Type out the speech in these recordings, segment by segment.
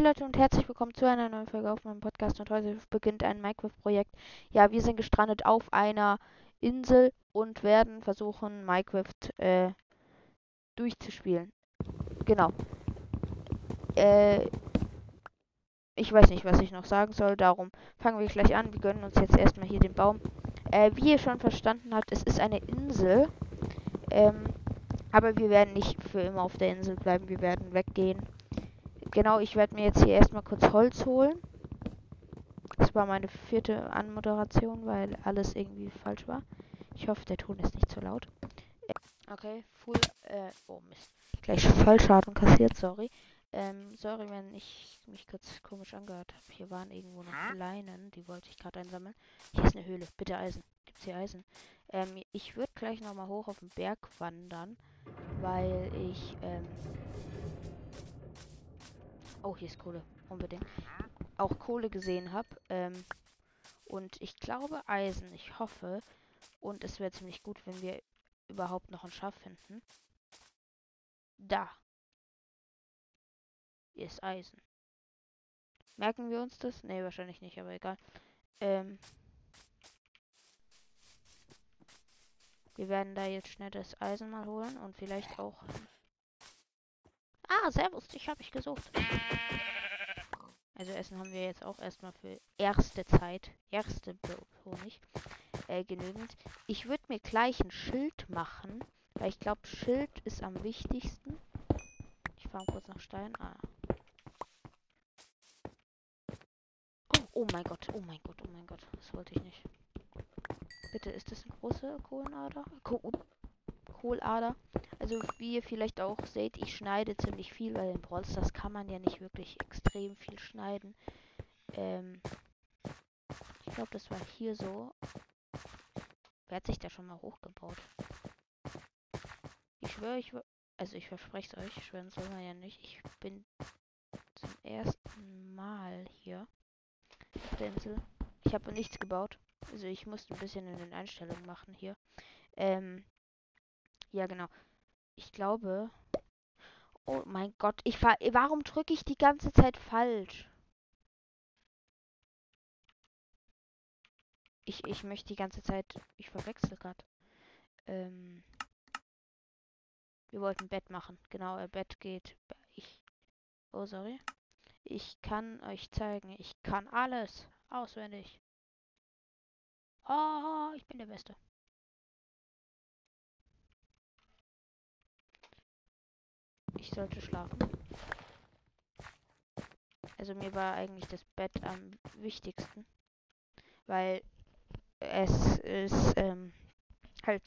Hi Leute und herzlich willkommen zu einer neuen Folge auf meinem Podcast und heute beginnt ein Minecraft-Projekt. Ja, wir sind gestrandet auf einer Insel und werden versuchen, Minecraft äh, durchzuspielen. Genau. Äh, ich weiß nicht, was ich noch sagen soll, darum fangen wir gleich an. Wir gönnen uns jetzt erstmal hier den Baum. Äh, wie ihr schon verstanden habt, es ist eine Insel. Ähm, aber wir werden nicht für immer auf der Insel bleiben, wir werden weggehen. Genau, ich werde mir jetzt hier erstmal kurz Holz holen. Das war meine vierte Anmoderation, weil alles irgendwie falsch war. Ich hoffe, der Ton ist nicht zu laut. Okay, full, äh, oh Mist. Gleich Fallschaden kassiert, sorry. Ähm, sorry, wenn ich mich kurz komisch angehört habe. Hier waren irgendwo noch Leinen, die wollte ich gerade einsammeln. Hier ist eine Höhle, bitte Eisen. Gibt's hier Eisen? Ähm, ich würde gleich nochmal hoch auf den Berg wandern, weil ich, ähm, Oh, hier ist Kohle. Unbedingt. Auch Kohle gesehen habe. Ähm, und ich glaube Eisen. Ich hoffe. Und es wäre ziemlich gut, wenn wir überhaupt noch ein Schaf finden. Da. Hier ist Eisen. Merken wir uns das? Ne, wahrscheinlich nicht, aber egal. Ähm, wir werden da jetzt schnell das Eisen mal holen und vielleicht auch Ah, servus, dich habe ich gesucht. Also Essen haben wir jetzt auch erstmal für erste Zeit, erste Honig, äh, genügend. Ich würde mir gleich ein Schild machen, weil ich glaube, Schild ist am wichtigsten. Ich fahre kurz nach Stein. Ah. Oh, oh mein Gott, oh mein Gott, oh mein Gott. Das wollte ich nicht. Bitte, ist das eine große Kohlenader? Kohlader? Also wie ihr vielleicht auch seht, ich schneide ziemlich viel, weil in Brawl Stars kann man ja nicht wirklich extrem viel schneiden. Ähm, ich glaube, das war hier so. Wer hat sich da schon mal hochgebaut? Ich schwöre, ich also ich verspreche es euch, schwören soll man ja nicht. Ich bin zum ersten Mal hier auf der Insel. Ich habe nichts gebaut. Also ich musste ein bisschen in den Einstellungen machen hier. Ähm, ja genau. Ich glaube. Oh mein Gott, ich fahr. Warum drücke ich die ganze Zeit falsch? Ich, ich möchte die ganze Zeit. Ich verwechsel gerade. Ähm. Wir wollten Bett machen. Genau, äh, Bett geht. Ich. Oh, sorry. Ich kann euch zeigen. Ich kann alles. Auswendig. Oh, ich bin der Beste. Ich sollte schlafen. Also mir war eigentlich das Bett am wichtigsten, weil es ist ähm, halt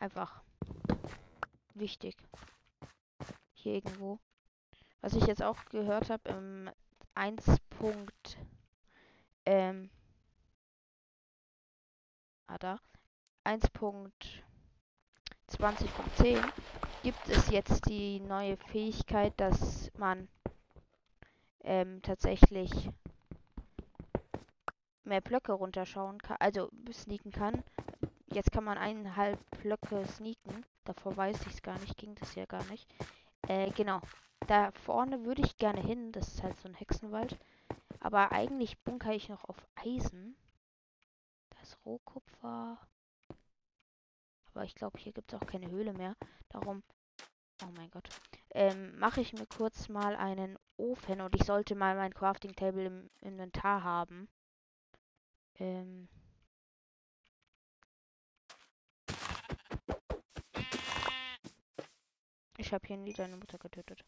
einfach wichtig hier irgendwo. Was ich jetzt auch gehört habe im 1. ähm, ah da 1.20.10 gibt es jetzt die neue Fähigkeit, dass man ähm, tatsächlich mehr Blöcke runterschauen kann, also sneaken kann. Jetzt kann man eineinhalb Blöcke sneaken. Davor weiß ich es gar nicht, ging das ja gar nicht. Äh, genau. Da vorne würde ich gerne hin. Das ist halt so ein Hexenwald. Aber eigentlich bunker ich noch auf Eisen. Da ist Rohkupfer. Aber ich glaube, hier gibt es auch keine Höhle mehr. Darum, oh mein Gott, ähm, mache ich mir kurz mal einen Ofen und ich sollte mal mein Crafting Table im Inventar haben. Ähm. Ich habe hier nie deine Mutter getötet.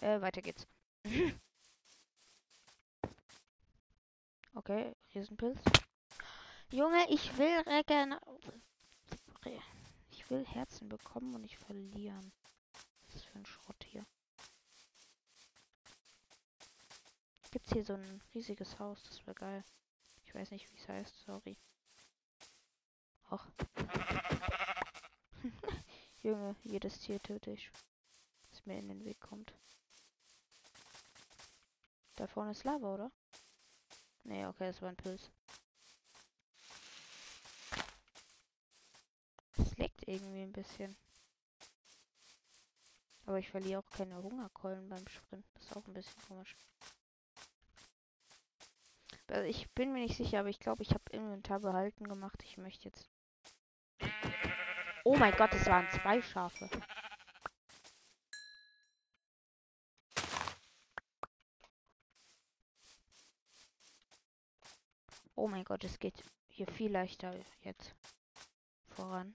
Äh, weiter geht's. okay, Riesenpilz. Junge, ich will regen will Herzen bekommen und nicht verlieren. Was ist für ein Schrott hier? Gibt's hier so ein riesiges Haus? Das wäre geil. Ich weiß nicht, wie es heißt. Sorry. Och. Junge, jedes Tier töte ich. Das mir in den Weg kommt. Da vorne ist Lava, oder? Nee, okay, das war ein Pilz. Irgendwie ein bisschen. Aber ich verliere auch keine Hungerkeulen beim Sprinten. Das ist auch ein bisschen komisch. Also ich bin mir nicht sicher, aber ich glaube, ich habe Inventar behalten gemacht. Ich möchte jetzt. Oh mein Gott, es waren zwei Schafe. Oh mein Gott, es geht hier viel leichter jetzt voran.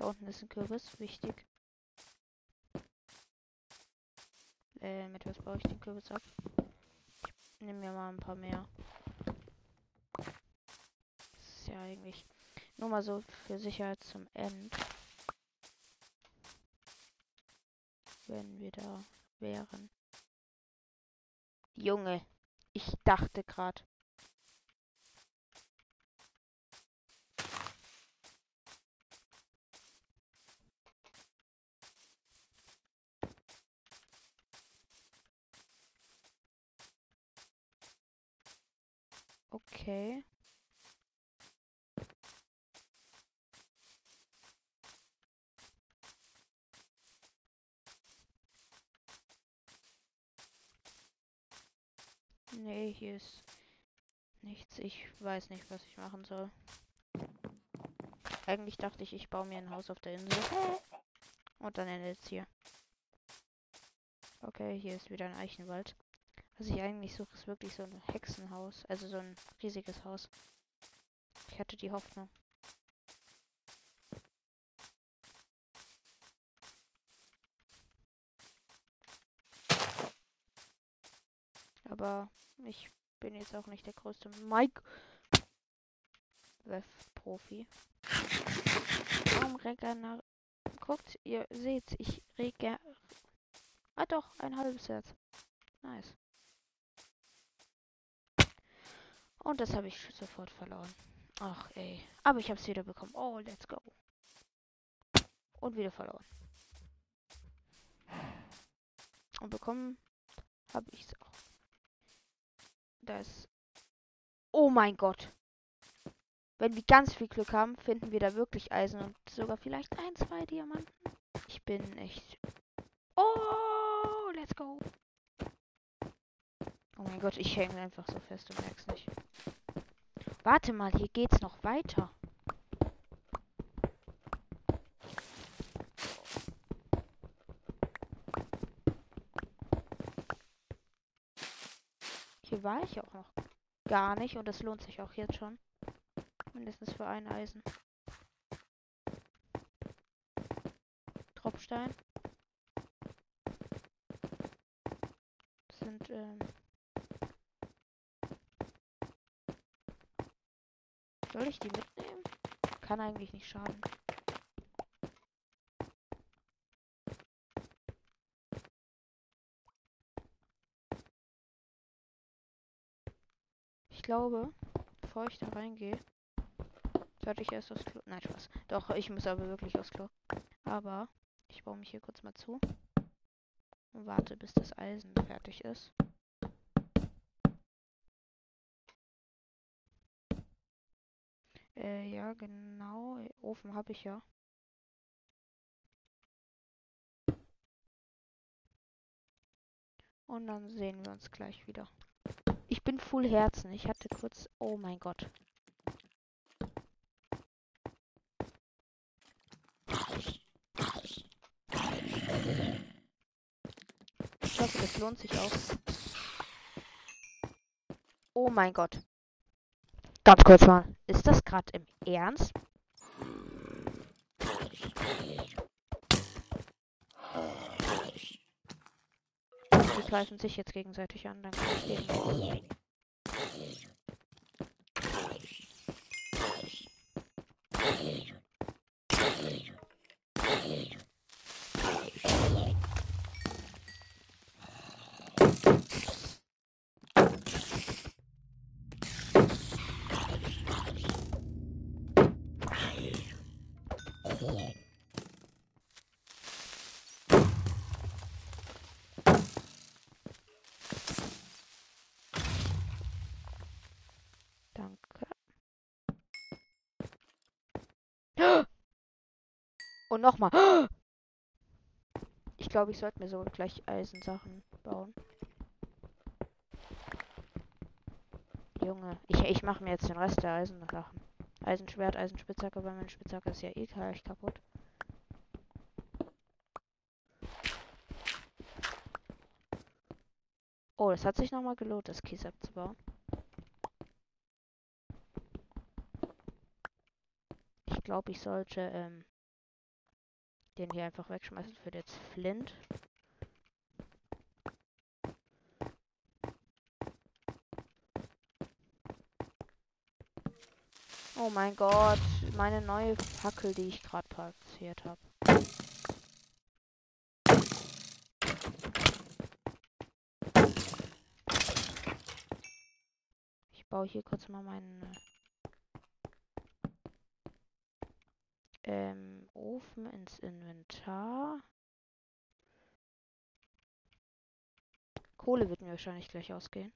Da unten ist ein Kürbis, wichtig. Äh, mit was baue ich den Kürbis ab? Ich nehme mir mal ein paar mehr. Das ist ja eigentlich nur mal so für Sicherheit zum End. Wenn wir da wären. Junge, ich dachte gerade. Okay. Nee, hier ist nichts. Ich weiß nicht, was ich machen soll. Eigentlich dachte ich, ich baue mir ein Haus auf der Insel. Und dann endet es hier. Okay, hier ist wieder ein Eichenwald. Was ich eigentlich suche, ist wirklich so ein Hexenhaus. Also so ein riesiges Haus. Ich hatte die Hoffnung. Aber ich bin jetzt auch nicht der größte Mike Profi. Warum regener Guckt, ihr seht, ich reger. Ah doch, ein halbes Herz. Nice. Und das habe ich sofort verloren. Ach ey. Aber ich habe es wieder bekommen. Oh, let's go. Und wieder verloren. Und bekommen habe ich es auch. Das. Oh mein Gott. Wenn wir ganz viel Glück haben, finden wir da wirklich Eisen und sogar vielleicht ein, zwei Diamanten. Ich bin echt. Oh, let's go. Oh mein Gott, ich hänge einfach so fest, du merkst nicht. Warte mal, hier geht's noch weiter. Hier war ich auch noch gar nicht und das lohnt sich auch jetzt schon. Mindestens für ein Eisen. Tropfstein. Das sind ähm, Soll ich die mitnehmen? Kann eigentlich nicht schaden. Ich glaube, bevor ich da reingehe, sollte ich erst aufs Klo. Nein, Spaß. Doch, ich muss aber wirklich aufs Klo. Aber ich baue mich hier kurz mal zu. Und warte, bis das Eisen fertig ist. Äh, ja, genau. Ofen habe ich ja. Und dann sehen wir uns gleich wieder. Ich bin full Herzen. Ich hatte kurz... Oh mein Gott. Ich hoffe, das lohnt sich auch. Oh mein Gott. Ganz kurz mal. Ist das gerade im Ernst? Die greifen sich jetzt gegenseitig an, dann kann ich den. Und nochmal. glaube, ich sollte mir so gleich Eisensachen bauen. Junge, ich, ich mache mir jetzt den Rest der Eisensachen. Eisenschwert, Eisenspitzhacke, weil meine Spitzhacke ist ja eh gleich kaputt. Oh, es hat sich nochmal gelohnt, das Kies abzubauen. Ich glaube, ich sollte ähm, den hier einfach wegschmeißen für jetzt Flint. Oh mein Gott, meine neue Fackel, die ich gerade platziert habe. Ich baue hier kurz mal meinen ähm, Ofen ins Inventar. Kohle wird mir wahrscheinlich gleich ausgehen.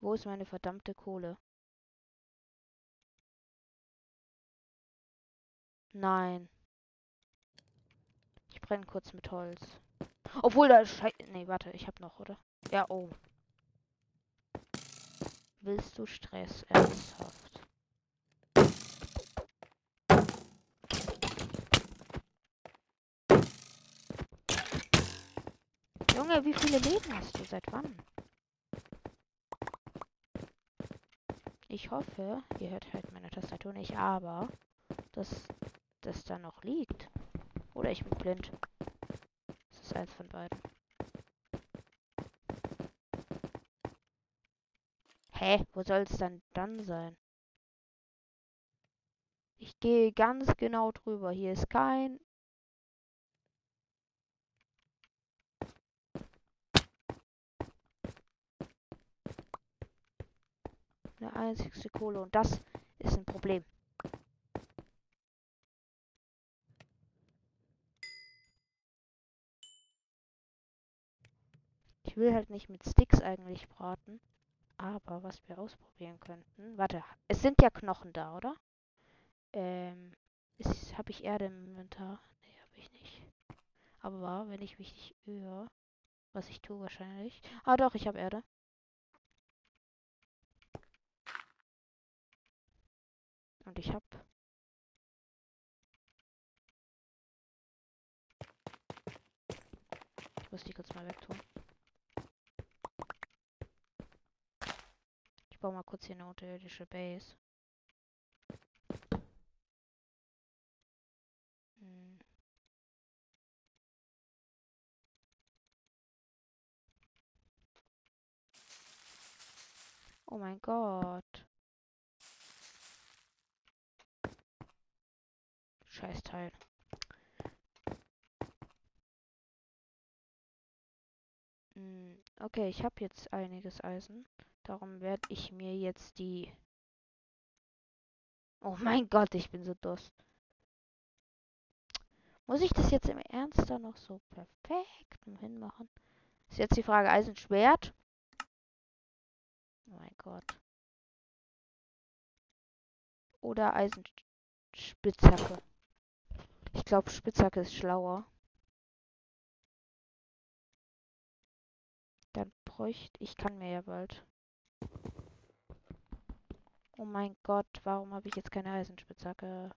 Wo ist meine verdammte Kohle? Nein. Ich brenne kurz mit Holz. Obwohl da Schei Nee, warte, ich hab noch, oder? Ja, oh. Willst du Stress ernsthaft? Junge, wie viele Leben hast du? Seit wann? Ich hoffe, ihr hört halt meine Tastatur nicht, aber dass das da noch liegt. Oder ich bin blind. Das ist eins von beiden. Hä? Wo soll es dann dann sein? Ich gehe ganz genau drüber. Hier ist kein eine einzigste Kohle und das ist ein Problem. Ich will halt nicht mit Sticks eigentlich braten. Aber was wir ausprobieren könnten. Warte, es sind ja Knochen da, oder? Ähm, habe ich Erde im Inventar? Nee, habe ich nicht. Aber wenn ich mich nicht irre, was ich tue wahrscheinlich. Ah doch, ich habe Erde. Und ich hab. Ich muss die kurz mal wegtun. Ich baue mal kurz hier eine unterirdische Base. Hm. Oh mein Gott. Scheißteil. Hm, okay, ich habe jetzt einiges Eisen. Darum werde ich mir jetzt die... Oh mein Gott, ich bin so durst. Muss ich das jetzt im Ernst da noch so perfekt hinmachen? Ist jetzt die Frage Eisenschwert? Oh mein Gott. Oder Eisenspitzhacke. Ich glaube, Spitzhacke ist schlauer. Dann bräuchte ich kann mir ja bald. Oh mein Gott, warum habe ich jetzt keine Eisenspitzhacke?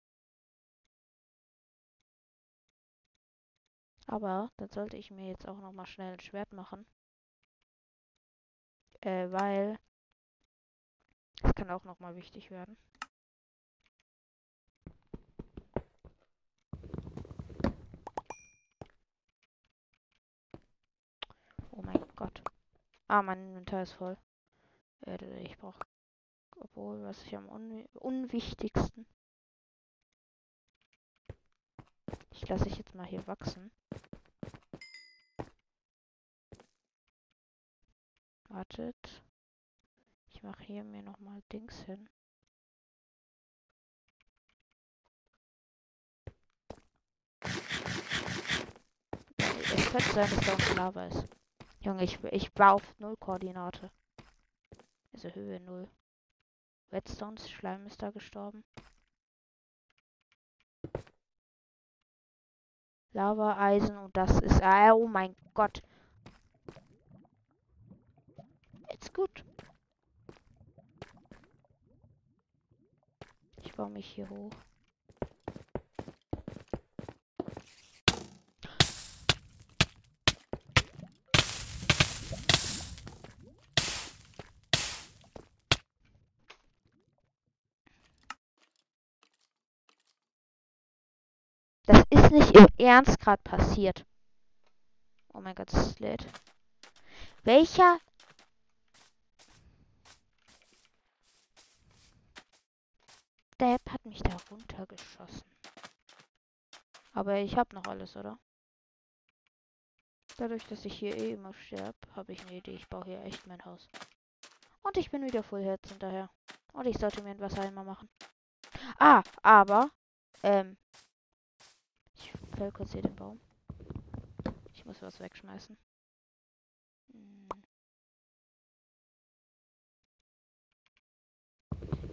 Aber dann sollte ich mir jetzt auch noch mal schnell ein Schwert machen. Äh, weil es kann auch noch mal wichtig werden. Gott. Ah, mein Inventar ist voll. Äh, ich brauche. Obwohl, was ich am un unwichtigsten. Ich lasse ich jetzt mal hier wachsen. Wartet. Ich mache hier mir noch mal Dings hin. Es könnte sein, dass da ein Lava ist. Junge, ich, ich war auf null Koordinate. Also Höhe null. Redstones Schleim ist da gestorben. Lava, Eisen und das ist. Ah, oh mein Gott. Jetzt gut. Ich baue mich hier hoch. Das ist nicht im Ernst gerade passiert. Oh mein Gott, es lädt. Welcher Depp hat mich da runtergeschossen? Aber ich habe noch alles, oder? Dadurch, dass ich hier eh immer sterbe, habe ich eine Idee. Ich baue hier echt mein Haus. Und ich bin wieder Full Herz hinterher. Und ich sollte mir ein Wassereimer machen. Ah, aber, ähm, fäll kurz hier den Baum. Ich muss was wegschmeißen. Hm.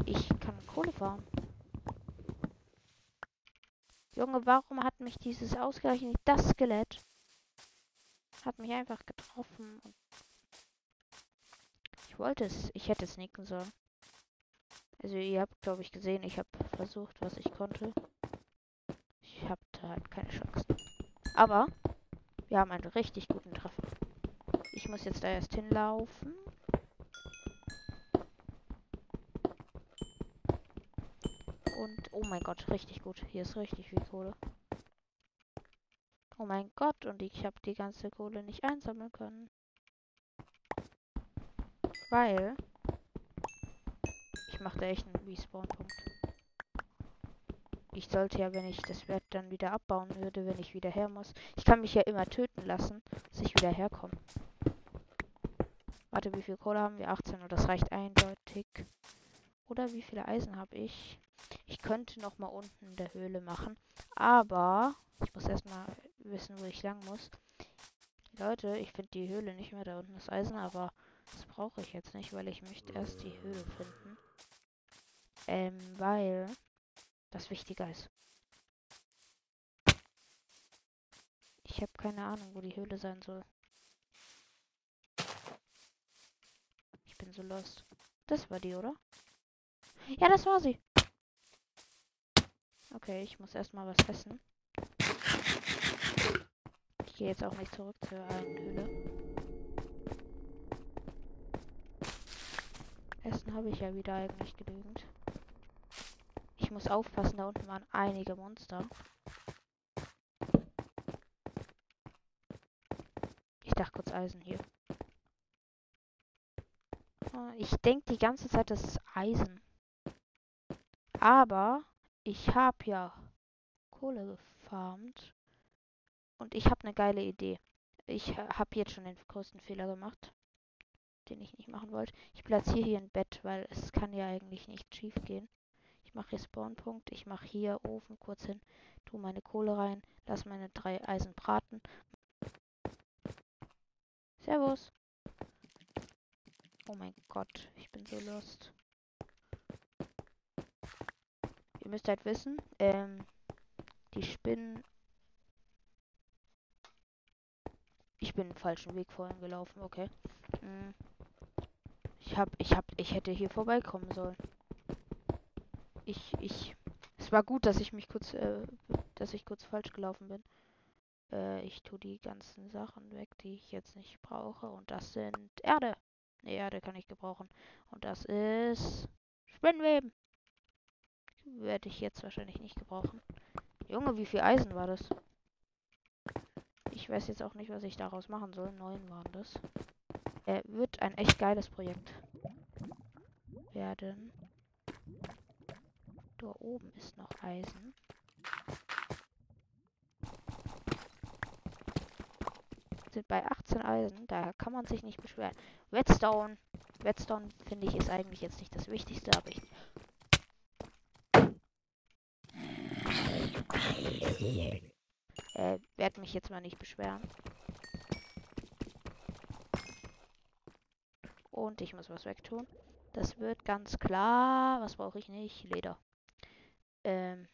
Ich kann Kohle farmen. Junge, warum hat mich dieses ausgerechnet das Skelett? Hat mich einfach getroffen. Ich wollte es, ich hätte es nicken sollen. Also ihr habt, glaube ich, gesehen, ich habe versucht, was ich konnte habe halt keine Chance. Aber wir haben einen richtig guten Treffer. Ich muss jetzt da erst hinlaufen. Und, oh mein Gott, richtig gut. Hier ist richtig viel Kohle. Oh mein Gott, und ich habe die ganze Kohle nicht einsammeln können. Weil ich mache echt einen Respawn-Punkt. Ich sollte ja, wenn ich das Wert dann wieder abbauen würde, wenn ich wieder her muss. Ich kann mich ja immer töten lassen, dass ich wieder herkomme. Warte, wie viel Kohle haben wir? 18 und das reicht eindeutig. Oder wie viele Eisen habe ich? Ich könnte noch mal unten in der Höhle machen. Aber ich muss erstmal wissen, wo ich lang muss. Leute, ich finde die Höhle nicht mehr. Da unten ist Eisen, aber das brauche ich jetzt nicht, weil ich möchte erst die Höhle finden. Ähm, weil das wichtiger ist. Ich habe keine Ahnung, wo die Höhle sein soll. Ich bin so lost. Das war die, oder? Ja, das war sie. Okay, ich muss erstmal was essen. Ich gehe jetzt auch nicht zurück zur einen Höhle. Essen habe ich ja wieder eigentlich genügend muss aufpassen, da unten waren einige Monster. Ich dachte kurz Eisen hier. Ah, ich denke die ganze Zeit, das ist Eisen. Aber ich habe ja Kohle gefarmt. Und ich habe eine geile Idee. Ich habe jetzt schon den größten Fehler gemacht, den ich nicht machen wollte. Ich platziere hier ein Bett, weil es kann ja eigentlich nicht schief gehen. Ich mache hier Spawnpunkt. Ich mache hier Ofen kurz hin. Tu meine Kohle rein. Lass meine drei Eisen braten. Servus. Oh mein Gott, ich bin so lost. Ihr müsst halt wissen, ähm, die Spinnen. Ich bin den falschen Weg vorhin gelaufen, okay. Hm. Ich hab, ich hab, ich hätte hier vorbeikommen sollen ich, ich. Es war gut, dass ich mich kurz, äh, dass ich kurz falsch gelaufen bin. Äh, ich tue die ganzen Sachen weg, die ich jetzt nicht brauche. Und das sind Erde. Ne, Erde kann ich gebrauchen. Und das ist Spinnweben. Werde ich jetzt wahrscheinlich nicht gebrauchen. Junge, wie viel Eisen war das? Ich weiß jetzt auch nicht, was ich daraus machen soll. Neun waren das. Er äh, wird ein echt geiles Projekt werden. Da oben ist noch Eisen. Sind bei 18 Eisen, da kann man sich nicht beschweren. Redstone. Redstone finde ich ist eigentlich jetzt nicht das Wichtigste, aber ich. Äh, werde mich jetzt mal nicht beschweren. Und ich muss was wegtun. Das wird ganz klar. Was brauche ich nicht? Leder. Ähm.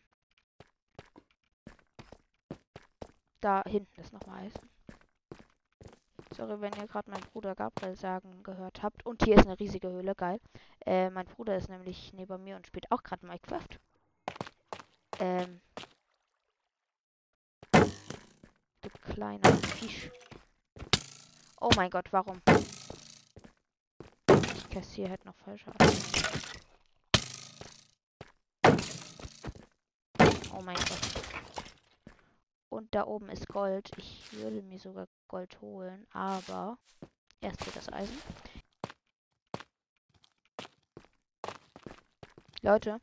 Da hinten ist nochmal Eisen. Sorry, wenn ihr gerade meinen Bruder Gabriel sagen gehört habt. Und hier ist eine riesige Höhle, geil. Äh, mein Bruder ist nämlich neben mir und spielt auch gerade Minecraft. Ähm. Du kleiner Fisch. Oh mein Gott, warum? Ich kassiere halt noch falsch ab. Oh mein Gott. Und da oben ist Gold. Ich würde mir sogar Gold holen, aber erst wird das Eisen. Leute.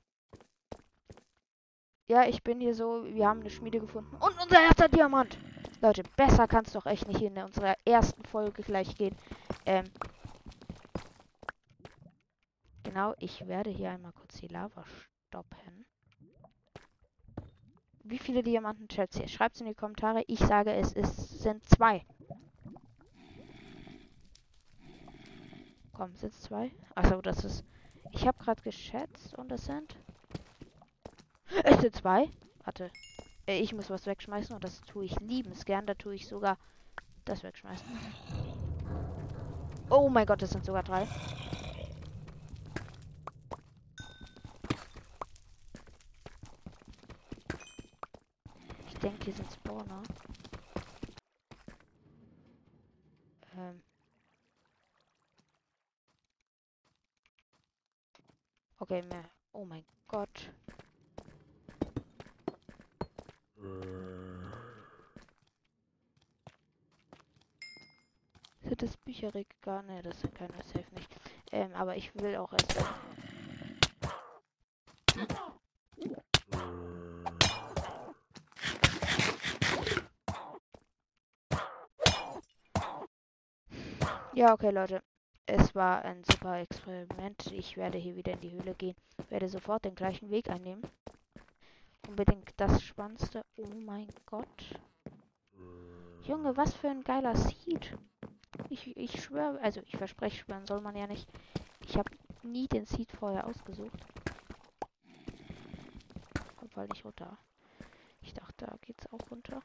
Ja, ich bin hier so. Wir haben eine Schmiede gefunden. Und unser erster Diamant. Leute, besser kann es doch echt nicht in unserer ersten Folge gleich gehen. Ähm. Genau, ich werde hier einmal kurz die Lava stoppen. Wie viele Diamanten schätzt ihr? Schreibt es in die Kommentare. Ich sage, es ist, sind zwei. Komm, sind es zwei? Achso, das ist. Ich habe gerade geschätzt und es sind. Es sind zwei. Warte. Äh, ich muss was wegschmeißen und das tue ich liebens gern. Da tue ich sogar das wegschmeißen. Oh mein Gott, es sind sogar drei. Denke, hier sind Spawner. Ähm. Okay, mehr. Oh mein Gott. Sind das Bücherregal? Ne, das sind keine Safe nicht. Ähm, aber ich will auch erst. Ja, okay, Leute. Es war ein super Experiment. Ich werde hier wieder in die Höhle gehen. Werde sofort den gleichen Weg einnehmen. Unbedingt das Spannendste. Oh mein Gott. Junge, was für ein geiler Seed. Ich, ich schwöre, also ich verspreche, schwören soll man ja nicht. Ich habe nie den Seed vorher ausgesucht. Kommt voll nicht runter. Ich dachte, da geht's auch runter.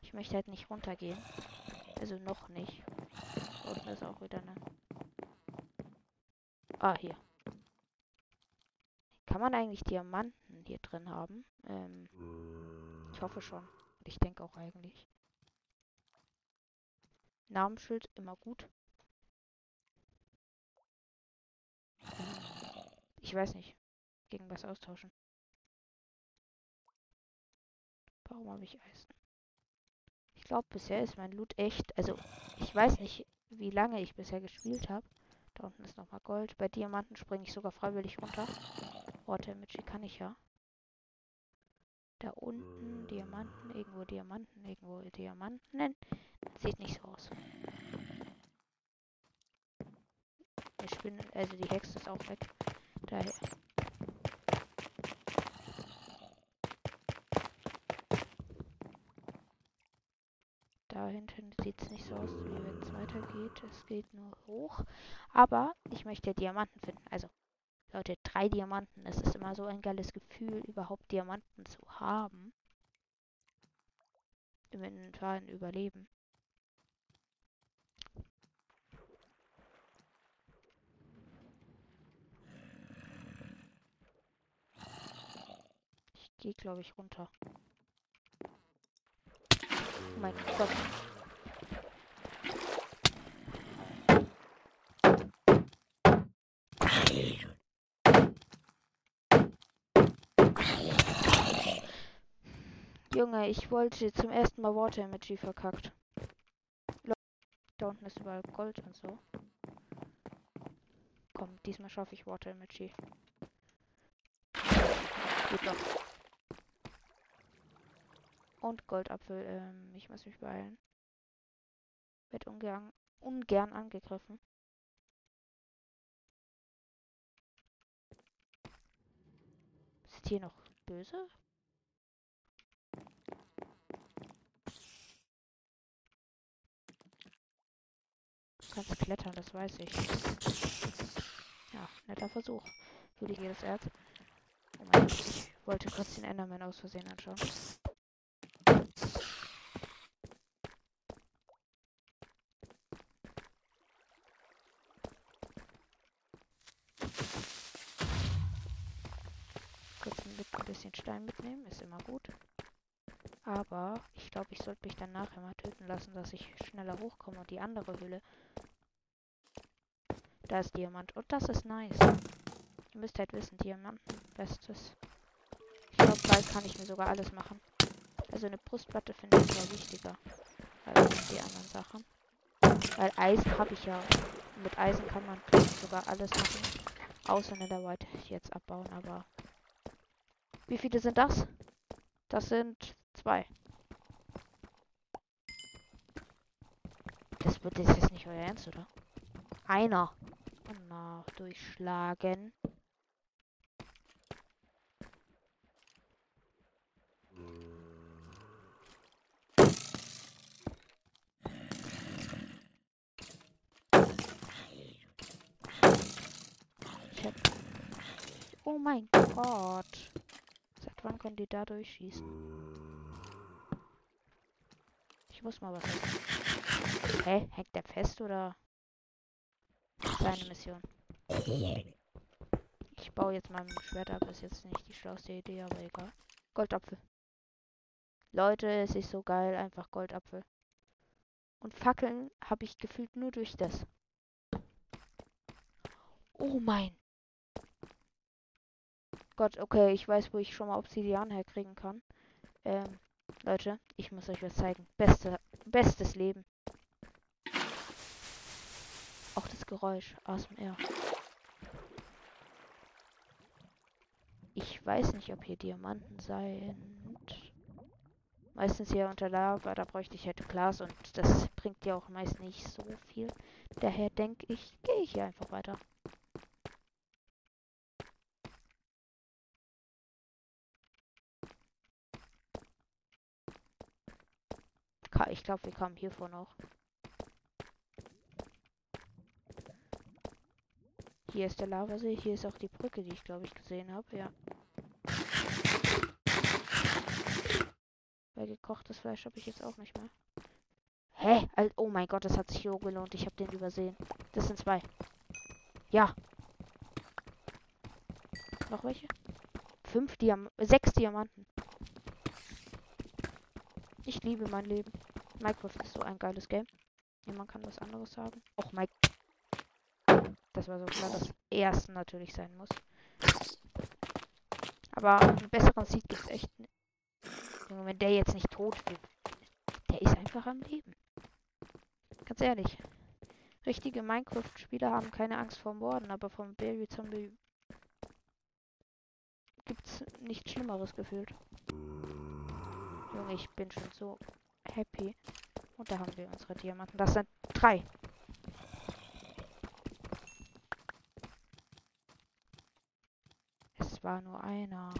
Ich möchte halt nicht runtergehen. Also noch nicht. Unten ist auch wieder eine. Ah, hier. Kann man eigentlich Diamanten hier drin haben? Ähm, ich hoffe schon. Ich denke auch eigentlich. Namensschild immer gut. Ich weiß nicht. Gegen was austauschen. Warum habe ich Eisen? glaube, bisher ist mein Loot echt. Also, ich weiß nicht, wie lange ich bisher gespielt habe. Da unten ist nochmal Gold. Bei Diamanten springe ich sogar freiwillig runter. Water Magic kann ich ja. Da unten Diamanten, irgendwo Diamanten, irgendwo Diamanten. Sieht nicht so aus. Ich bin, also die Hexe ist auch weg. Daher. Da hinten sieht es nicht so aus, wie wenn es weitergeht. Es geht nur hoch. Aber ich möchte Diamanten finden. Also, Leute, drei Diamanten. Es ist immer so ein geiles Gefühl, überhaupt Diamanten zu haben. Im Inventar Überleben. Ich gehe, glaube ich, runter. Mein Gott. Junge, ich wollte zum ersten Mal Water Emoji verkackt. Da unten ist überall Gold und so. Komm, diesmal schaffe ich Water Emoji. Geht doch. Und Goldapfel. Ähm, ich muss mich beeilen. Wird ungern, ungern angegriffen. Ist hier noch böse? Du kannst klettern, das weiß ich. Ja, netter Versuch. Würde ich jedes Erz. Oh mein Gott, ich wollte kurz den Enderman aus Versehen anschauen. bisschen Stein mitnehmen, ist immer gut. Aber ich glaube, ich sollte mich dann nachher mal töten lassen, dass ich schneller hochkomme und die andere Höhle. Da ist Diamant. Und das ist nice. Ihr müsst halt wissen, Diamanten, bestes. Ich glaube, bald kann ich mir sogar alles machen. Also eine Brustplatte finde ich sogar wichtiger als die anderen Sachen. Weil Eisen habe ich ja. Mit Eisen kann man sogar alles machen. Außer White jetzt abbauen, aber. Wie viele sind das? Das sind zwei. Das wird ist nicht euer Ernst, oder? Einer. Oh, na, durchschlagen. Oh mein Gott. Seit wann können die da durchschießen? Ich muss mal was. Hä? Hängt der fest oder? Seine Mission. Ich baue jetzt mal ein Schwert ab. Ist jetzt nicht die schlauste Idee, aber egal. Goldapfel. Leute, es ist so geil. Einfach Goldapfel. Und Fackeln habe ich gefühlt nur durch das. Oh mein Gott, okay, ich weiß, wo ich schon mal Obsidian herkriegen kann. Ähm, Leute, ich muss euch was zeigen. Beste, bestes Leben. Auch das Geräusch, ASMR. Ich weiß nicht, ob hier Diamanten sind. Meistens hier unter Lava, da bräuchte ich halt Glas und das bringt ja auch meist nicht so viel. Daher denke ich, gehe ich hier einfach weiter. Ich glaube, wir kamen hiervor noch. Hier ist der Lavasee. Hier ist auch die Brücke, die ich glaube ich gesehen habe. Ja. Weil gekochtes Fleisch habe ich jetzt auch nicht mehr. Hä? Oh mein Gott, das hat sich so gelohnt. Ich habe den übersehen. Das sind zwei. Ja. Noch welche? Fünf Diam sechs Diamanten. Ich liebe mein Leben. Minecraft ist so ein geiles Game. Niemand kann was anderes sagen. Och, Mike. Das war so klar, dass ersten natürlich sein muss. Aber einen besseren Seed gibt's echt nicht. Wenn der jetzt nicht tot wird, der ist einfach am Leben. Ganz ehrlich. Richtige Minecraft-Spieler haben keine Angst vor Morden, aber vom Baby Zombie gibt's nichts Schlimmeres gefühlt. Junge, ich bin schon so happy. Und da haben wir unsere Diamanten. Das sind drei. Es war nur einer.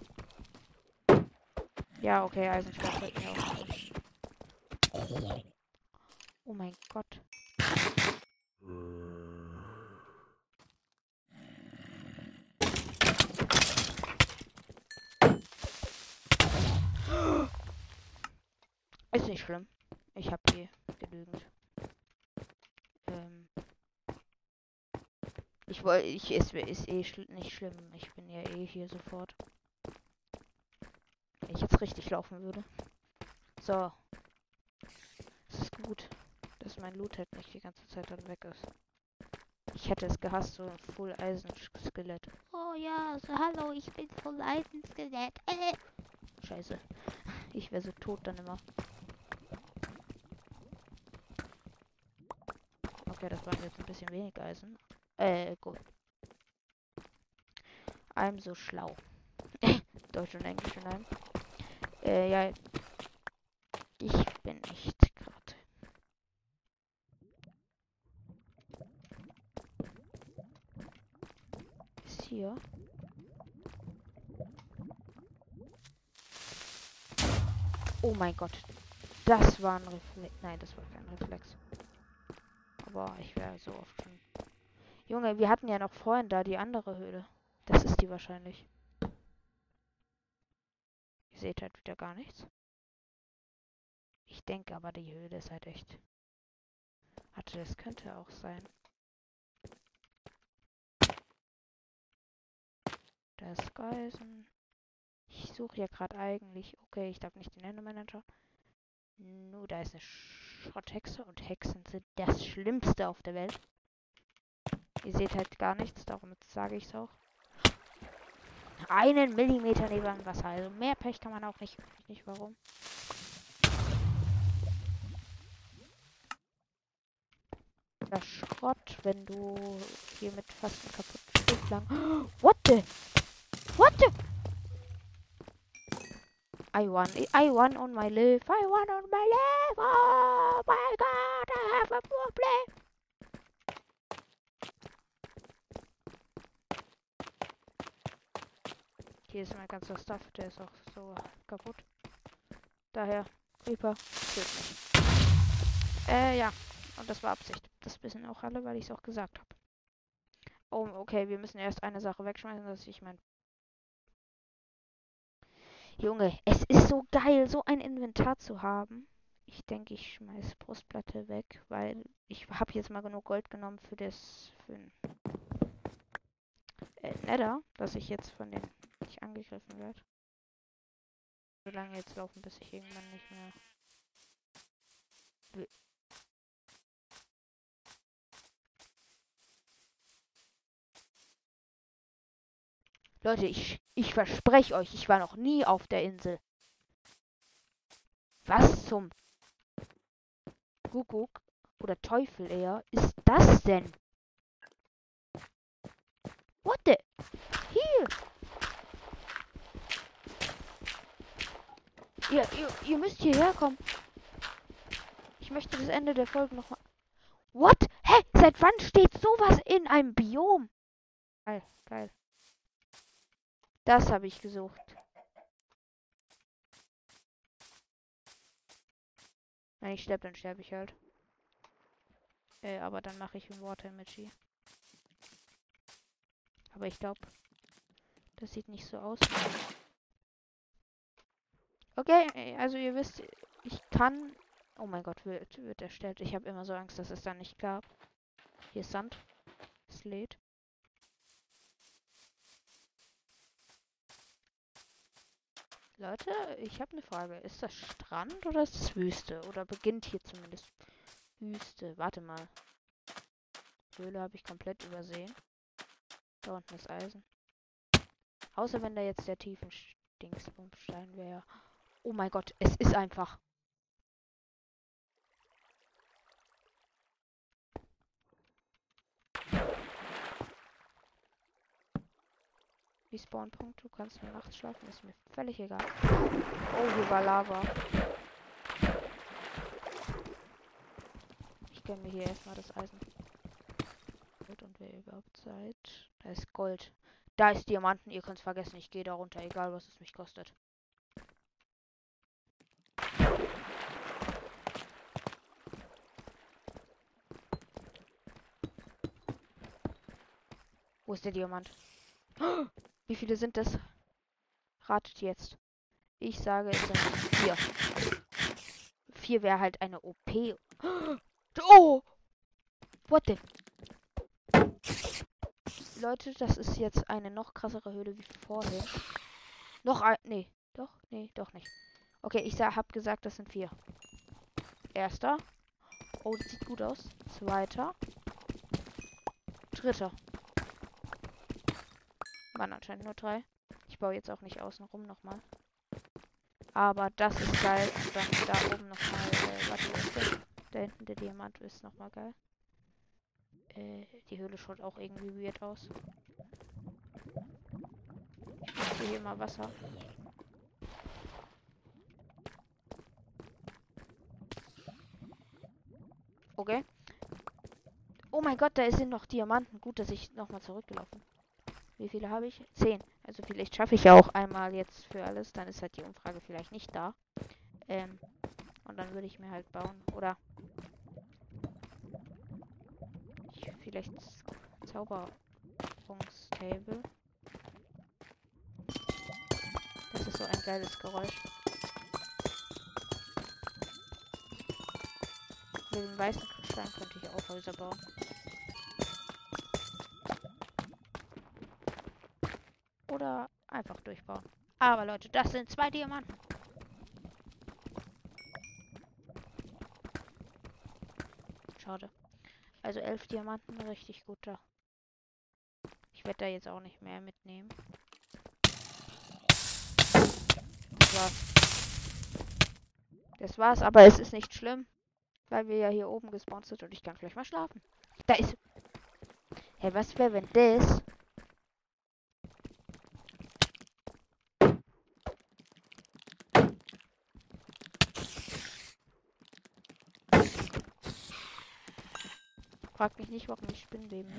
Ja, okay, Eisenschwert wird mir auch. Oh mein Gott. Ist nicht schlimm. Ich habe eh genügend. Ähm ich wollte, ich ist, ist eh schl nicht schlimm. Ich bin ja eh hier sofort. Wenn ich jetzt richtig laufen würde. So. Es ist gut, dass mein Loot halt nicht die ganze Zeit dann weg ist. Ich hätte es gehasst, so ein Full Eisen Skelett. Oh ja, so hallo, ich bin Full Eisen Skelett. Äh. Scheiße. Ich wäre so tot dann immer. Okay, das war jetzt ein bisschen wenig Eisen. Äh, gut. I'm so schlau. Deutsch und Englisch in einem. Äh, ja. Ich bin nicht gerade. Ist hier. Oh mein Gott. Das war ein Reflex. Nein, das war kein Reflex. Boah, ich wäre so oft schon. Junge, wir hatten ja noch vorhin da die andere Höhle. Das ist die wahrscheinlich. Ihr seht halt wieder gar nichts. Ich denke aber, die Höhle ist halt echt. Warte, das könnte auch sein. Das Geisen. Ich suche ja gerade eigentlich. Okay, ich darf nicht den Endermanager. Nur da ist eine Schrotthexe und Hexen sind das Schlimmste auf der Welt. Ihr seht halt gar nichts, darum sage ich es auch. Einen Millimeter neben dem Wasser. Also mehr Pech kann man auch nicht. Nicht warum. Das Schrott, wenn du hier mit fast einem kaputten Schiff lang. What the? What the? I won. I won on my life. I won on my life. Oh my god, I have a problem. Hier ist mein ganzer Stuff, der ist auch so kaputt. Daher, Creeper, töt mich. Äh, ja. Und das war Absicht. Das wissen auch alle, weil ich es auch gesagt habe. Oh, okay, wir müssen erst eine Sache wegschmeißen, dass ich mein... Junge, es ist so geil, so ein Inventar zu haben. Ich denke, ich schmeiß Brustplatte weg, weil ich habe jetzt mal genug Gold genommen für das... für ein... Äh, Nether, dass ich jetzt von den nicht angegriffen werde. So lange jetzt laufen, bis ich irgendwann nicht mehr Leute, ich, ich verspreche euch, ich war noch nie auf der Insel. Was zum Kuckuck oder Teufel eher ist das denn? What the? Hier! Ihr, ihr, ihr müsst hierher kommen. Ich möchte das Ende der Folge nochmal. What? Hä? Seit wann steht sowas in einem Biom? Geil, geil. Das habe ich gesucht. Wenn ich sterbe, dann sterbe ich halt. Äh, aber dann mache ich ein Water Emoji. Aber ich glaube, das sieht nicht so aus. Okay, äh, also ihr wisst, ich kann... Oh mein Gott, wird, wird erstellt. Ich habe immer so Angst, dass es dann nicht gab. Hier ist Sand. Es lädt. Leute, ich habe eine Frage. Ist das Strand oder ist es Wüste? Oder beginnt hier zumindest Wüste? Warte mal. Höhle habe ich komplett übersehen. Da unten ist Eisen. Außer wenn da jetzt der tiefen Dingsbumstein wäre. Oh mein Gott, es ist einfach. Wie Spawnpunkt, du kannst nur nachts schlafen, ist mir völlig egal. Oh, hier war Lava. Ich gönne mir hier erstmal das Eisen. Und wer überhaupt seid. Da ist Gold. Da ist Diamanten, ihr könnt es vergessen, ich gehe da runter, egal was es mich kostet. Wo ist der Diamant? Wie viele sind das? Ratet jetzt. Ich sage, es sind vier. Vier wäre halt eine OP. Oh! What the? Leute, das ist jetzt eine noch krassere Höhle wie vorher. Noch ein. Nee. Doch? Nee, doch nicht. Okay, ich hab gesagt, das sind vier. Erster. Oh, das sieht gut aus. Zweiter. Dritter. Waren anscheinend nur drei. Ich baue jetzt auch nicht außen rum nochmal. Aber das ist geil. Und dann da oben nochmal. Äh, warte, was ist? Da hinten der Diamant ist nochmal geil. Äh, die Höhle schaut auch irgendwie weird aus. Ich sehe hier mal Wasser. Okay. Oh mein Gott, da sind noch Diamanten. Gut, dass ich nochmal zurückgelaufen wie viele habe ich? Zehn. Also vielleicht schaffe ich ja auch einmal jetzt für alles. Dann ist halt die Umfrage vielleicht nicht da. Ähm, und dann würde ich mir halt bauen. Oder ich vielleicht Zauberungstable. Das ist so ein geiles Geräusch. Mit dem weißen Stein könnte ich auch Häuser bauen. Oder einfach durchbauen. Aber Leute, das sind zwei Diamanten. Schade. Also elf Diamanten, richtig guter. Ich werde da jetzt auch nicht mehr mitnehmen. Das war's. Das war's, aber es ist nicht schlimm. Weil wir ja hier oben gespawnt sind und ich kann gleich mal schlafen. Da ist... Hey, was wäre, wenn das... Frag mich nicht, warum ich Spinnenleben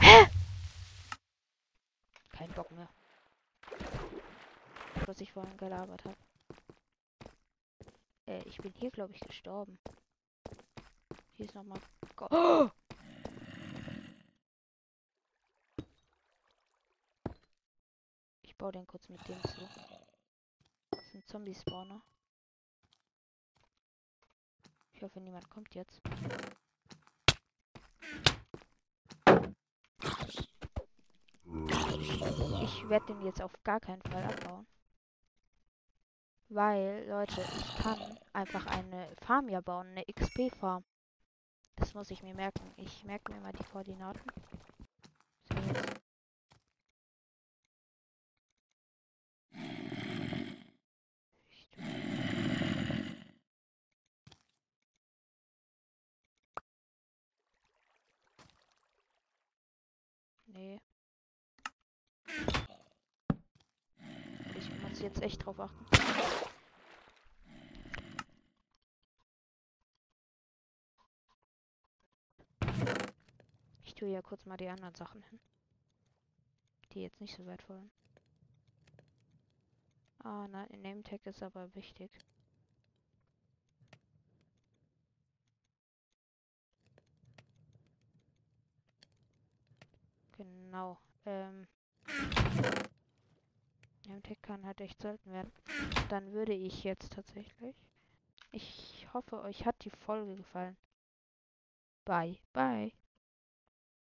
Hä? Kein Bock mehr was ich vorhin gelabert habe. Äh, ich bin hier, glaube ich, gestorben. Hier ist nochmal... Oh! Ich baue den kurz mit dem zu. Zombie-Spawner. Ich hoffe, niemand kommt jetzt. Ich werde den jetzt auf gar keinen Fall abbauen. Weil, Leute, ich kann einfach eine Farm ja bauen, eine XP-Farm. Das muss ich mir merken. Ich merke mir mal die Koordinaten. So, jetzt. Nee. Ich muss jetzt echt drauf achten. Ich tue ja kurz mal die anderen Sachen hin. Die jetzt nicht so wertvoll sind. Ah, nein, Name Tag ist aber wichtig. Genau. Ähm. Name-Tag kann halt echt selten werden. Dann würde ich jetzt tatsächlich. Ich hoffe, euch hat die Folge gefallen. Bye, bye.